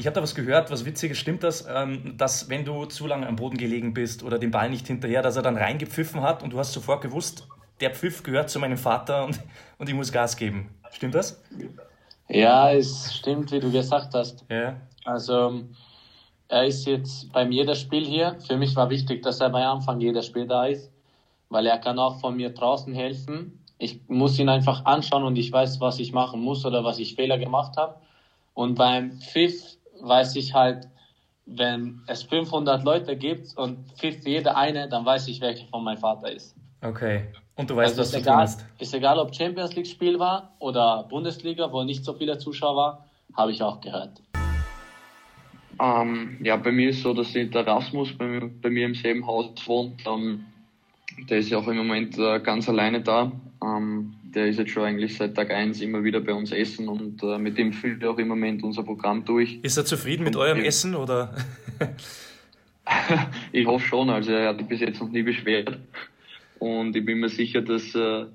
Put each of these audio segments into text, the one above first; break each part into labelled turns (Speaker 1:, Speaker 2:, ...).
Speaker 1: Ich habe da was gehört, was Witziges. Stimmt das, ähm, dass wenn du zu lange am Boden gelegen bist oder den Ball nicht hinterher, dass er dann reingepfiffen hat und du hast sofort gewusst, der Pfiff gehört zu meinem Vater und, und ich muss Gas geben. Stimmt das?
Speaker 2: Ja, es stimmt, wie du gesagt hast.
Speaker 1: Ja.
Speaker 2: Also er ist jetzt beim jedem Spiel hier. Für mich war wichtig, dass er bei Anfang jeder Spiel da ist, weil er kann auch von mir draußen helfen. Ich muss ihn einfach anschauen und ich weiß, was ich machen muss oder was ich Fehler gemacht habe. Und beim Pfiff weiß ich halt, wenn es 500 Leute gibt und pfifft jeder eine, dann weiß ich, welcher von meinem Vater ist.
Speaker 1: Okay. Und du weißt,
Speaker 2: Also
Speaker 1: was
Speaker 2: ist
Speaker 1: du
Speaker 2: egal,
Speaker 1: tun hast.
Speaker 2: ist egal, ob Champions League Spiel war oder Bundesliga, wo nicht so viele Zuschauer waren, habe ich auch gehört.
Speaker 3: Ähm, ja, bei mir ist so, dass der Rasmus bei mir, bei mir im selben Haus wohnt. Ähm, der ist ja auch im Moment äh, ganz alleine da. Ähm, der ist jetzt schon eigentlich seit Tag eins immer wieder bei uns essen und äh, mit dem füllt er auch im Moment unser Programm durch.
Speaker 1: Ist er zufrieden mit eurem Essen oder?
Speaker 3: ich hoffe schon, also er hat sich bis jetzt noch nie beschwert. Und ich bin mir sicher, dass, äh,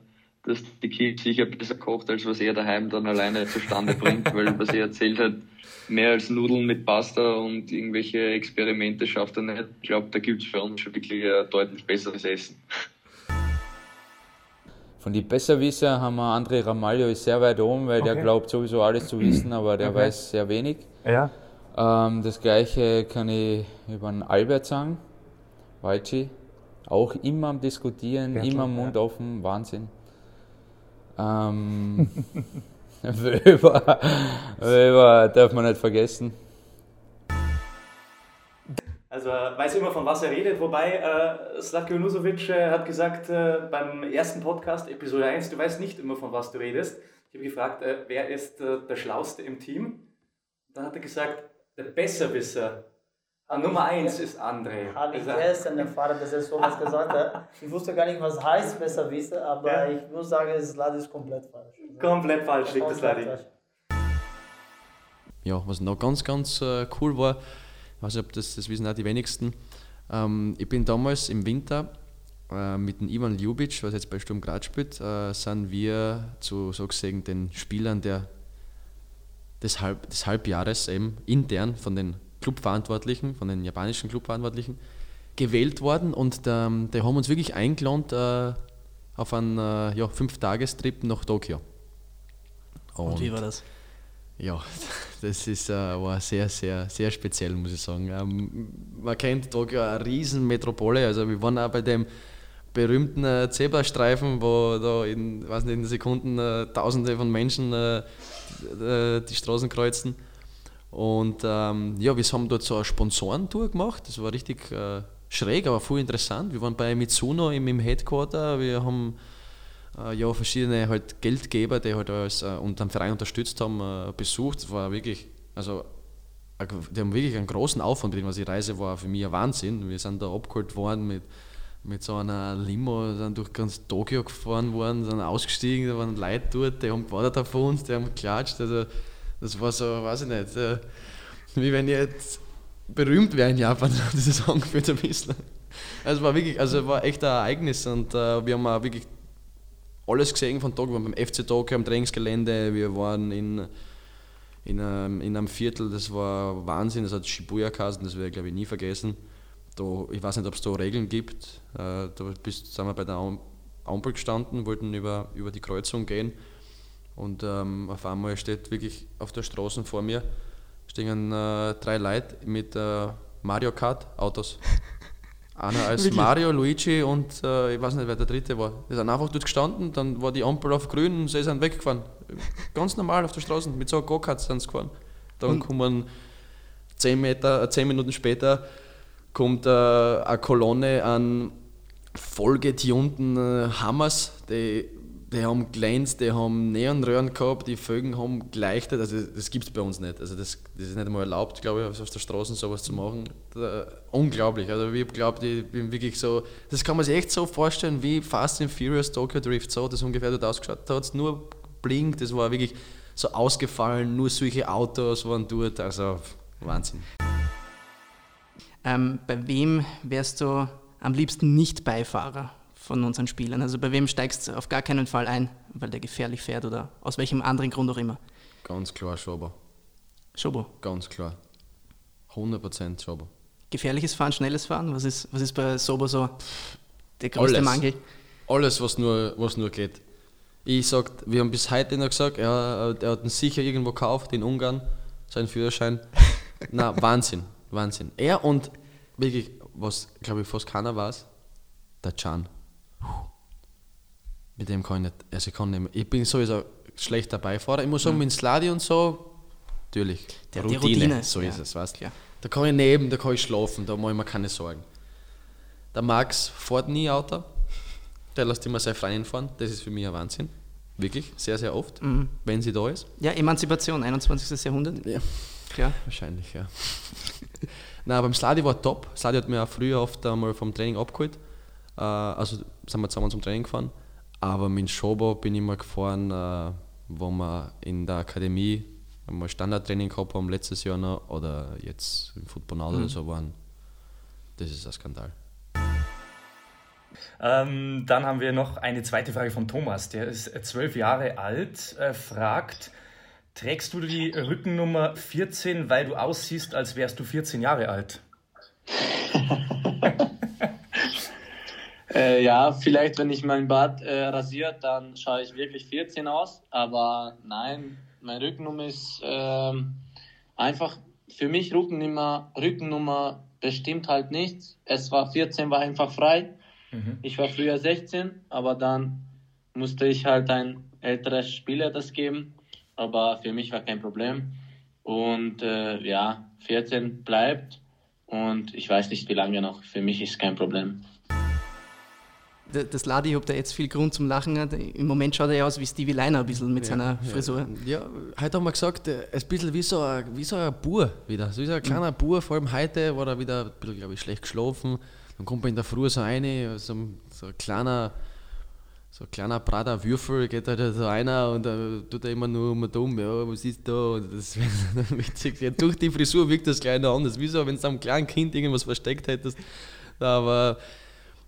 Speaker 3: dass die Kids sicher besser kocht, als was er daheim dann alleine zustande bringt, weil was er erzählt hat, mehr als Nudeln mit Pasta und irgendwelche Experimente schafft er nicht. Ich glaube, da gibt's für uns schon wirklich ein deutlich besseres Essen.
Speaker 4: Von den Besserwisser haben wir André Ramalho ist sehr weit oben, weil der
Speaker 1: Okay.
Speaker 4: glaubt sowieso alles zu wissen, aber der
Speaker 1: Okay.
Speaker 4: weiß sehr wenig.
Speaker 1: Ja.
Speaker 4: Ähm, das gleiche kann ich über den Albert sagen, Walci. Auch immer am Diskutieren,
Speaker 1: Bertel,
Speaker 4: immer
Speaker 1: ja.
Speaker 4: Mund offen, Wahnsinn. Ähm, Wöber, Wöber darf man nicht vergessen.
Speaker 1: Also weiß immer, von was er redet, wobei äh, Slatko Nusovic äh, hat gesagt äh, beim ersten Podcast, Episode 1, du weißt nicht immer, von was du redest. Ich habe gefragt, äh, wer ist äh, der Schlauste im Team? Dann hat er gesagt, der Besserwisser. Ah, Nummer 1 ist André.
Speaker 5: Habe ich gestern erfahren, dass er sowas gesagt hat. Ich wusste gar nicht, was heißt besser wissen, aber
Speaker 1: Ja.
Speaker 5: ich muss sagen, das Lad ist komplett falsch.
Speaker 1: Komplett falsch liegt das
Speaker 5: falsch.
Speaker 6: ja, was noch ganz, ganz äh, cool war, ich weiß nicht, ob das, das wissen auch die wenigsten, ähm, ich bin damals im Winter äh, mit dem Ivan Ljubic, was jetzt bei Sturm Graz spielt, äh, sind wir zu so gesehen den Spielern der, des, Halb, des Halbjahres eben intern von den Clubverantwortlichen, von den japanischen Clubverantwortlichen gewählt worden und ähm, die haben uns wirklich eingeladen äh, auf einen äh, ja, Fünf-Tagestrip nach Tokio.
Speaker 7: Und wie war das?
Speaker 6: Ja, das ist, äh, war sehr, sehr, sehr speziell, muss ich sagen. Ähm, man kennt Tokio eine riesen Metropole, also wir waren auch bei dem berühmten äh, Zebrastreifen, wo da in, weiß nicht, in Sekunden äh, tausende von Menschen äh, äh, die Straßen kreuzen. Und ähm, ja, wir haben dort so eine Sponsorentour gemacht, das war richtig äh, schräg, aber voll interessant. Wir waren bei Mitsuno im, im Headquarter, wir haben äh, ja, verschiedene halt Geldgeber, die halt als, äh, und den Verein unterstützt haben, äh, besucht. Das war wirklich, also die haben wirklich einen großen Aufwand betrieben. Also die Reise war für mich ein Wahnsinn. Wir sind da abgeholt worden mit, mit so einer Limo, sind durch ganz Tokio gefahren worden, sind ausgestiegen, da waren Leute dort, die haben gewartet auf uns, die haben geklatscht. Also das war so, weiß ich nicht, äh, wie wenn ich jetzt berühmt wäre in Japan, das ist angefühlt ein bisschen. Also war wirklich, also war echt ein Ereignis und äh, wir haben auch wirklich alles gesehen von Tokio. Wir waren beim FC Tokio am Trainingsgelände, wir waren in, in, einem, in einem Viertel, das war Wahnsinn, das hat Shibuya geheißen, das werde ich glaube ich nie vergessen. Da, ich weiß nicht, ob es da Regeln gibt. Äh, da bist, sind wir bei der Am- Ampel gestanden, wollten über, über die Kreuzung gehen und ähm, auf einmal steht wirklich auf der Straße vor mir stehen äh, drei Leute mit äh, Mario Kart Autos. Einer als Mario, Luigi und äh, ich weiß nicht, wer der dritte war. Die sind einfach dort gestanden, dann war die Ampel auf grün und sie sind weggefahren. Ganz normal auf der Straße, mit so einem Go-Kart sind sie gefahren. Dann kommen zehn, Meter, äh, zehn Minuten später kommt äh, eine Kolonne an vollgetunten äh, Hammers, die, die haben glänzt, die haben Neonröhren gehabt, die Vögel haben geleuchtet, also das gibt es bei uns nicht. Also das, das ist nicht einmal erlaubt, glaube ich, auf der Straße sowas zu machen. Da, unglaublich, also ich glaube, ich bin wirklich so, das kann man sich echt so vorstellen, wie Fast and Furious Tokyo Drift, so das ungefähr dort ausgeschaut. Hat nur blinkt, das war wirklich so ausgefallen, nur solche Autos waren dort, also Wahnsinn.
Speaker 7: Ähm, bei wem wärst du am liebsten nicht Beifahrer von unseren Spielern? Also bei wem steigst du auf gar keinen Fall ein, weil der gefährlich fährt oder aus welchem anderen Grund auch immer?
Speaker 6: Ganz klar Schober,
Speaker 7: Schobo.
Speaker 6: ganz klar. 100% Schober.
Speaker 7: Gefährliches Fahren, schnelles Fahren? Was ist, was ist bei Sobo so der größte
Speaker 6: Alles.
Speaker 7: Mangel?
Speaker 6: Alles, was nur, was nur geht. Ich sag, wir haben bis heute noch gesagt, ja, er hat ihn sicher irgendwo gekauft, in Ungarn, seinen Führerschein. Na, Wahnsinn, Wahnsinn. Er und wirklich, was glaube ich fast keiner weiß, der Can. Mit dem kann ich nicht, also ich kann nicht mehr. Ich bin sowieso schlechter Beifahrer. Ich muss sagen, mit dem Sladi und so, natürlich.
Speaker 7: Der- die Routine,
Speaker 6: so
Speaker 7: ja,
Speaker 6: ist es, weißt
Speaker 7: klar.
Speaker 6: Da kann ich neben, da kann ich schlafen, da mache ich mir keine Sorgen. Der Max fährt nie Auto. Der lässt immer seine Freundin fahren. Das ist für mich ein Wahnsinn. Wirklich, sehr, sehr oft, wenn sie da ist.
Speaker 7: Ja, Emanzipation, 21. Jahrhundert.
Speaker 6: Ja.
Speaker 7: Klar.
Speaker 6: Wahrscheinlich, ja. Nein, beim Sladi war top. Sladi hat mir auch früher oft einmal vom Training abgeholt. Äh, also sind wir zusammen zum Training gefahren. Aber mit Schobo bin ich mal gefahren, äh, wo wir in der Akademie einmal Standardtraining gehabt haben, letztes Jahr noch, oder jetzt im Football Now oder so waren. Das ist ein Skandal.
Speaker 1: Ähm, dann haben wir noch eine zweite Frage von Thomas. Der ist zwölf Jahre alt, äh, fragt, trägst du die Rückennummer 14, weil du aussiehst, als wärst du 14 Jahre alt?
Speaker 2: Äh, ja, vielleicht, wenn ich mein Bart äh, rasiert, dann schaue ich wirklich 14 aus. Aber nein, meine Rückennummer ist ähm, einfach für mich Rückennummer, Rückennummer bestimmt halt nichts. Es war 14, war einfach frei. Ich war früher 16, aber dann musste ich halt ein älteres Spieler das geben. Aber für mich war kein Problem. Und äh, ja, 14 bleibt. Und ich weiß nicht, wie lange noch. Für mich ist kein Problem.
Speaker 7: Das Ladi, ob der jetzt viel Grund zum Lachen hat, im Moment schaut er ja aus wie Stevie Liner ein bisschen mit seiner Frisur.
Speaker 6: Ja, heute haben wir gesagt, er ist ein bisschen wie so ein, wie so ein Bur wieder. So wie so ein kleiner Bur, vor allem heute war er wieder ein bisschen, glaube ich, schlecht geschlafen. Dann kommt er in der Früh so rein, so ein, so ein kleiner, so ein kleiner Prater Würfel, geht da so einer und dann tut er immer nur um um, ja, was ist da? Und das witzig. Ja, durch die Frisur wirkt das noch anders. Wie so, wenn du einem kleinen Kind irgendwas versteckt hättest. Aber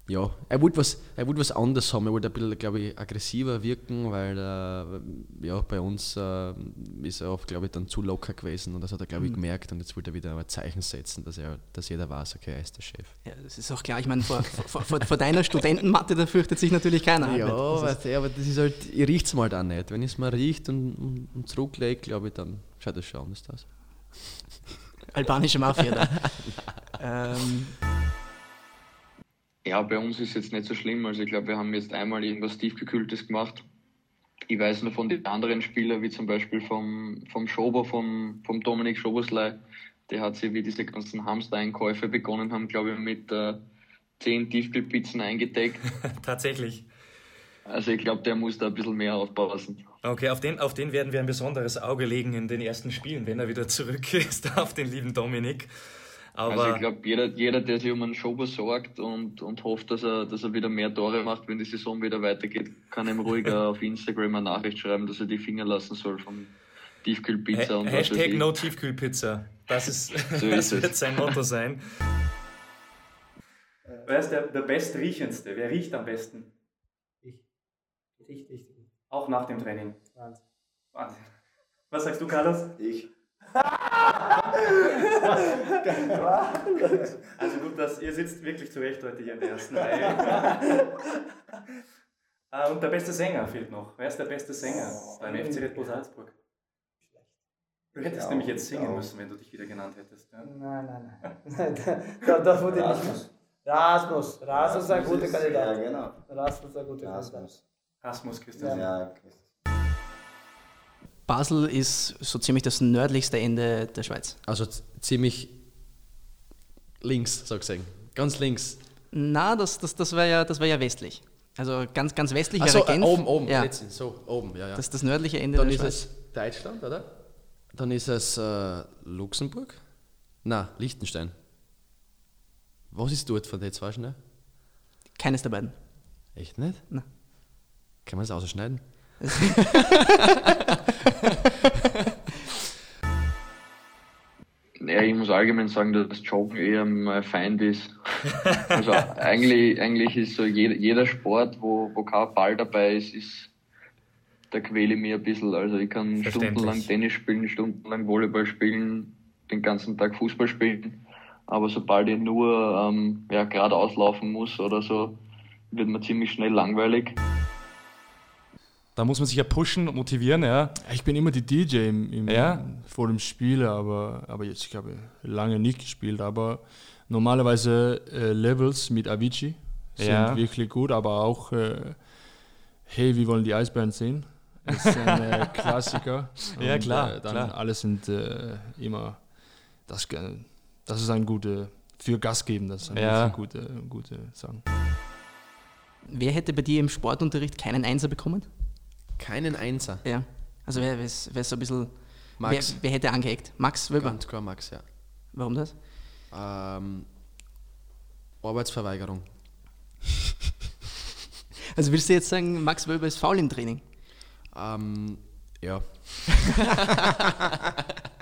Speaker 6: ja, er wollte was, er wollte was anderes haben. Er wollte ein bisschen, glaube ich, aggressiver wirken, weil äh, ja, bei uns äh, ist er oft, glaube ich, dann zu locker gewesen und das hat er, glaube ich, gemerkt und jetzt wollte er wieder ein Zeichen setzen, dass, er, dass jeder weiß, okay, er ist der Chef.
Speaker 7: Ja, das ist auch klar. Ich meine, vor, vor, vor, vor deiner Studentenmatte, da fürchtet sich natürlich keiner.
Speaker 6: Ja,
Speaker 7: Das
Speaker 6: du, aber das ist halt, ich riecht es mal dann nicht. Wenn ich es mal riecht und, und, und zurücklege, glaube ich, dann schaut das schon anders aus.
Speaker 7: albanische Mafia da. ähm,
Speaker 3: Ja, bei uns ist jetzt nicht so schlimm. Also ich glaube, wir haben jetzt einmal irgendwas tiefgekühltes gemacht. Ich weiß nur von den anderen Spielern, wie zum Beispiel vom, vom Schober, vom, vom Dominik Schoberslei, der hat sich, wie diese ganzen Hamster-Einkäufe begonnen haben, glaube ich, mit äh, zehn Tiefkühlpizzen eingedeckt.
Speaker 1: Tatsächlich.
Speaker 3: Also ich glaube, der muss da ein bisschen mehr aufpassen.
Speaker 1: Okay, auf den, auf den werden wir ein besonderes Auge legen in den ersten Spielen, wenn er wieder zurück ist, auf den lieben Dominik. Aber
Speaker 3: Also ich glaube, jeder, jeder, der sich um einen Schober sorgt und, und hofft, dass er, dass er wieder mehr Tore macht, wenn die Saison wieder weitergeht, kann ihm ruhiger auf Instagram eine Nachricht schreiben, dass er die Finger lassen soll von Tiefkühlpizza
Speaker 1: Ha
Speaker 3: und was weiß
Speaker 1: Hashtag
Speaker 3: ich.
Speaker 1: No Tiefkühlpizza. Das, ist,
Speaker 3: So
Speaker 1: das
Speaker 3: ist
Speaker 1: wird
Speaker 3: es.
Speaker 1: sein Motto sein. Wer ist der, der bestriechendste? Wer riecht am besten?
Speaker 5: Ich. Richtig gut.
Speaker 1: Auch nach dem Training.
Speaker 5: Wahnsinn.
Speaker 1: Wahnsinn. Was sagst du, Carlos?
Speaker 8: Ich.
Speaker 1: Also gut, dass ihr sitzt wirklich zurecht heute hier in der ersten Reihe. Ah, Und der beste Sänger fehlt noch. Wer ist der beste Sänger beim FC Red Bull Salzburg? Du hättest
Speaker 8: Ja,
Speaker 1: nämlich jetzt singen
Speaker 8: ja.
Speaker 1: müssen, wenn du dich wieder genannt hättest. Ja?
Speaker 5: Nein, nein, nein. da, da wurde nicht.
Speaker 8: Rasmus.
Speaker 5: Rasmus. Rasmus ist ein guter
Speaker 8: ist-
Speaker 5: Kandidat.
Speaker 8: Ja, genau.
Speaker 5: Rasmus ist ein guter Kandidat.
Speaker 8: Rasmus.
Speaker 1: Rasmus Christian.
Speaker 8: Ja,
Speaker 7: Basel ist so ziemlich das nördlichste Ende der Schweiz.
Speaker 6: Also ziemlich links, so gesehen. Ganz links.
Speaker 7: Na, das, das, das wäre ja, das wär ja westlich. Also ganz, ganz westlich wäre
Speaker 6: äh,
Speaker 7: Genf.
Speaker 6: oben, oben,
Speaker 7: Ja,
Speaker 6: letztens, so, oben, ja, ja.
Speaker 7: das ist das nördliche Ende
Speaker 6: Dann
Speaker 7: der
Speaker 6: ist
Speaker 7: Schweiz.
Speaker 6: es Deutschland, oder? Dann ist es äh, Luxemburg? Na, Liechtenstein. Was ist dort von den zwei schnell?
Speaker 7: Keines der beiden.
Speaker 6: Echt nicht?
Speaker 7: Nein.
Speaker 6: Kann man das ausschneiden?
Speaker 3: Ja, ich muss allgemein sagen, dass Joggen eher mein Feind ist. Also eigentlich, eigentlich ist so jeder, jeder Sport, wo, wo kein Ball dabei ist, ist da quäle ich mich ein bisschen. Also ich kann stundenlang Tennis spielen, stundenlang Volleyball spielen. den ganzen Tag Fußball spielen. Aber sobald ich nur ähm, ja, geradeaus laufen muss oder so, wird mir ziemlich schnell langweilig.
Speaker 8: Da muss man sich ja pushen und motivieren, ja.
Speaker 9: Ich bin immer die DJ im, im,
Speaker 8: Ja.
Speaker 9: vor dem Spiel, aber, aber jetzt, ich habe lange nicht gespielt, aber normalerweise äh, Levels mit Avicii sind
Speaker 8: Ja.
Speaker 9: wirklich gut, aber auch äh, Hey, wir wollen die Eisbären sehen. Das ist ein äh, Klassiker.
Speaker 8: Ja,
Speaker 9: Und,
Speaker 8: klar,
Speaker 9: Äh, dann
Speaker 8: klar.
Speaker 9: alle sind äh, immer, das, das ist ein guter, für Gas geben, das ist ein
Speaker 8: Ja.
Speaker 9: gute, gute Song.
Speaker 7: Wer hätte bei dir im Sportunterricht keinen Einser bekommen?
Speaker 6: Keinen Einser.
Speaker 7: Ja. Also wer, wer, ist, wer so ein bisschen.
Speaker 6: Max.
Speaker 7: Wer, wer hätte angeeckt? Max Wöber.
Speaker 6: Ganz klar Max, ja.
Speaker 7: Warum das?
Speaker 6: Ähm, Arbeitsverweigerung.
Speaker 7: Also willst du jetzt sagen, Max Wöber ist faul im Training?
Speaker 6: Ähm, ja.